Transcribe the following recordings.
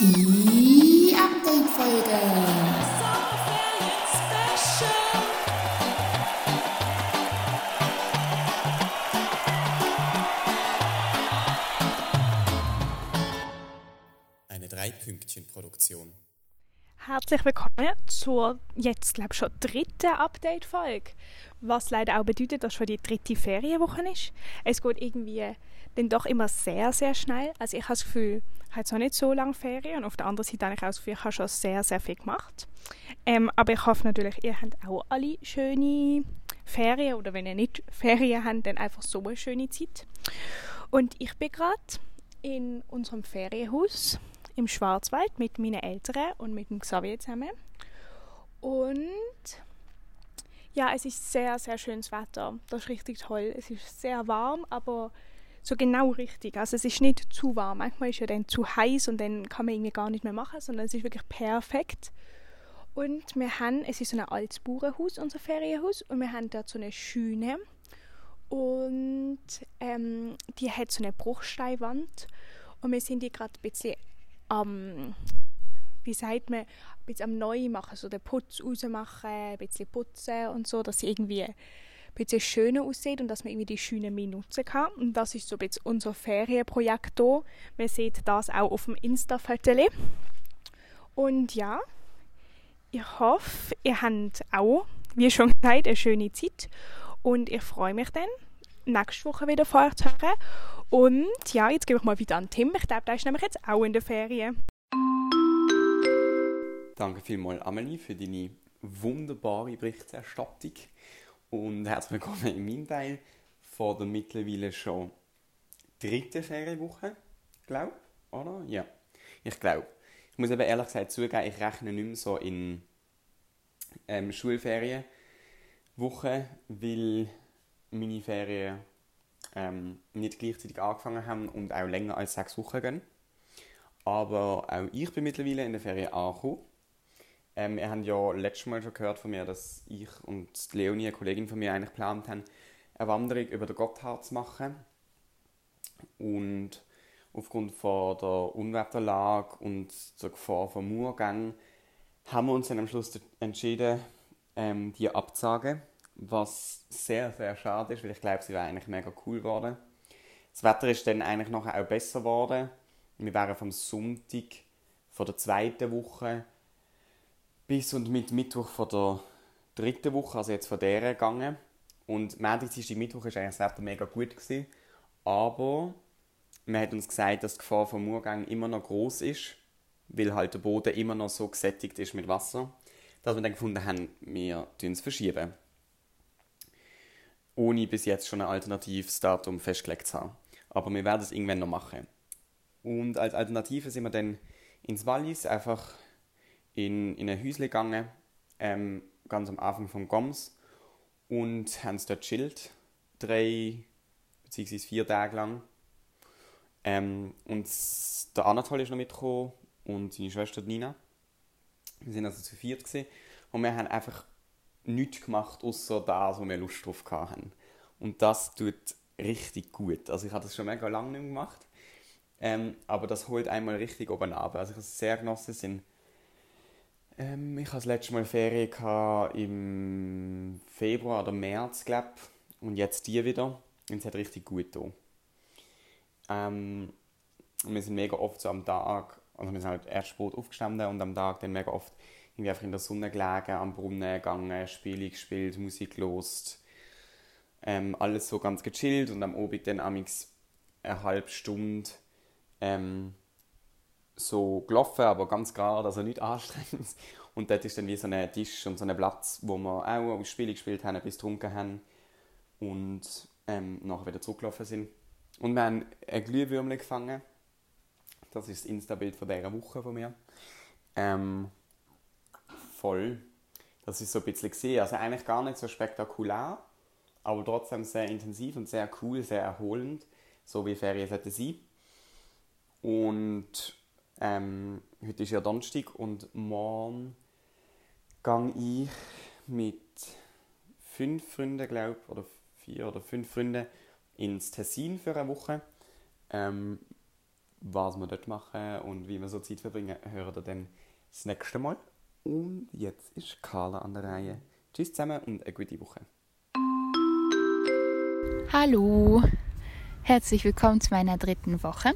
Die Update-Folge. Eine Drei-Pünktchen-Produktion. Herzlich willkommen zur jetzt, glaube ich, schon dritten Update-Folge. Was leider auch bedeutet, dass schon die dritte Ferienwoche ist. Es geht irgendwie dann doch immer sehr, sehr schnell. Also ich habe das Gefühl, ich habe jetzt noch nicht so lange Ferien und auf der anderen Seite habe ich auch das Gefühl, ich habe schon sehr, sehr viel gemacht. Ähm, aber ich hoffe natürlich, ihr habt auch alle schöne Ferien oder wenn ihr nicht Ferien habt, dann einfach so eine schöne Zeit. Und ich bin gerade in unserem Ferienhaus im Schwarzwald mit meinen Eltern und mit dem Xavier zusammen. Und ja, es ist sehr, sehr schönes Wetter. Das ist richtig toll. Es ist sehr warm, aber so genau richtig. Also es ist nicht zu warm. Manchmal ist ja dann zu heiß und dann kann man irgendwie gar nicht mehr machen, sondern es ist wirklich perfekt. Und wir haben, es ist so ein altes Bauernhaus, unser Ferienhaus, und wir haben dort so eine Schüne. Und ähm, die hat so eine Bruchsteinwand. Und wir sind die gerade ein bisschen am, wie sagt man, ein bisschen am Neu machen, so den Putz rausmachen, ein bisschen putzen und so, dass sie irgendwie ein bisschen schöner aussieht und dass man irgendwie die Schöne mehr nutzen kann. Und das ist so ein bisschen unser Ferienprojekt hier. Man sieht das auch auf dem Insta-Foto. Und ja, ich hoffe, ihr habt auch, wie schon gesagt, eine schöne Zeit. Und ich freue mich dann, nächste Woche wieder von euch zu hören. Und ja, jetzt gebe ich mal wieder an Tim. Ich glaube, der ist nämlich jetzt auch in der Ferien. Danke vielmals, Amelie, für deine wunderbare Berichterstattung. Und herzlich willkommen in meinem Teil von der mittlerweile schon dritten Ferienwoche, glaube oder? Ja, ich glaube. Ich muss eben ehrlich gesagt zugeben, ich rechne nicht mehr so in ähm, Schulferienwochen, weil meine Ferien ähm, nicht gleichzeitig angefangen haben und auch länger als sechs Wochen gehen. Aber auch ich bin mittlerweile in der Ferien angekommen. Ähm, ihr habt ja letztes Mal schon gehört von mir, dass ich und Leonie, eine Kollegin von mir, eigentlich geplant haben, eine Wanderung über den Gotthard zu machen. Und aufgrund von der Unwetterlage und der Gefahr von Murgang haben wir uns dann am Schluss entschieden, ähm, die abzusagen was sehr, sehr schade ist, weil ich glaube, sie wäre eigentlich mega cool geworden. Das Wetter ist dann eigentlich nachher auch besser geworden. Wir wären vom Sonntag von der zweiten Woche bis und mit Mittwoch von der dritten Woche, also jetzt von der gegangen. Und Montag, Dienstag, Mittwoch war eigentlich das Wetter mega gut. Gewesen. Aber man hat uns gesagt, dass die Gefahr vom Murgang immer noch groß ist, weil halt der Boden immer noch so gesättigt ist mit Wasser, dass wir dann gefunden haben, wir es verschieben ohne bis jetzt schon ein alternatives Datum festgelegt zu haben. Aber wir werden es irgendwann noch machen. Und als Alternative sind wir dann ins Wallis, einfach in, in ein Häuschen gegangen, ähm, ganz am Anfang von Goms und haben es dort chillt, drei bzw. vier Tage lang. Ähm, und der Anatol ist noch mitgekommen und seine Schwester Nina. Wir sind also zu viert gewesen. und wir haben einfach nichts gemacht, außer das, wo wir Lust drauf hatten. Und das tut richtig gut. Also ich habe das schon mega lange nicht mehr gemacht. Ähm, aber das holt einmal richtig oben ab. Also ich habe es sehr genossen. Sind, ähm, ich hatte das letzte Mal Ferien im Februar oder März, glaube Und jetzt die wieder. Und es hat richtig gut getan. Ähm, wir sind mega oft so am Tag, also wir sind halt erst spät aufgestanden und am Tag dann mega oft irgendwie einfach in der Sonne gelegen, am Brunnen gegangen, Spiele gespielt, Musik gelost. Ähm, alles so ganz gechillt und am Abend dann amix eine halbe Stunde ähm, so gelaufen, aber ganz gerade, also nicht anstrengend. Und dort ist dann wie so ein Tisch und so ein Platz, wo wir auch Spiele gespielt haben, bis getrunken haben und ähm, nachher wieder zurückgelaufen sind. Und wir haben ein Glühwürmchen gefangen. Das ist das Insta-Bild von dieser Woche von mir. Ähm, voll. Das ist so ein bisschen gesehen. Also eigentlich gar nicht so spektakulär, aber trotzdem sehr intensiv und sehr cool, sehr erholend, so wie Ferien sollte sein. Und ähm, heute ist ja Donnerstag und morgen gehe ich mit fünf Freunden, glaube ich, oder vier oder fünf Freunden ins Tessin für eine Woche. Ähm, was wir dort machen und wie wir so Zeit verbringen, hören wir dann das nächste Mal. Und jetzt ist Carla an der Reihe. Tschüss zusammen und eine gute Woche. Hallo, herzlich willkommen zu meiner dritten Woche.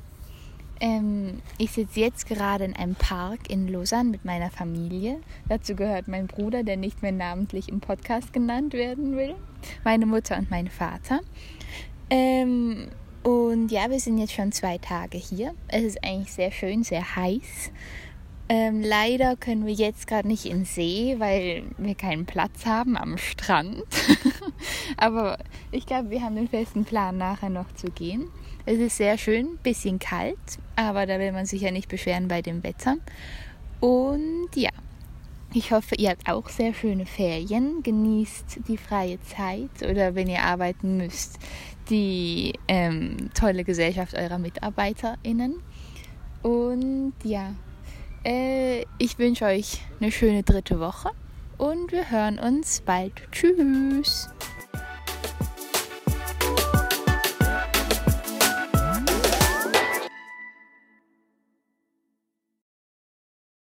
Ähm, ich sitze jetzt gerade in einem Park in Lausanne mit meiner Familie. Dazu gehört mein Bruder, der nicht mehr namentlich im Podcast genannt werden will, meine Mutter und mein Vater. Ähm, und ja, wir sind jetzt schon zwei Tage hier. Es ist eigentlich sehr schön, sehr heiß. Ähm, leider können wir jetzt gerade nicht in See, weil wir keinen Platz haben am Strand. Aber ich glaube, wir haben den festen Plan, nachher noch zu gehen. Es ist sehr schön, bisschen kalt, aber da will man sich ja nicht beschweren bei dem Wetter. Und ja, ich hoffe, ihr habt auch sehr schöne Ferien. Genießt die freie Zeit oder wenn ihr arbeiten müsst, die ähm, tolle Gesellschaft eurer MitarbeiterInnen. Und ja, äh, ich wünsche euch eine schöne dritte Woche und wir hören uns bald. Tschüss!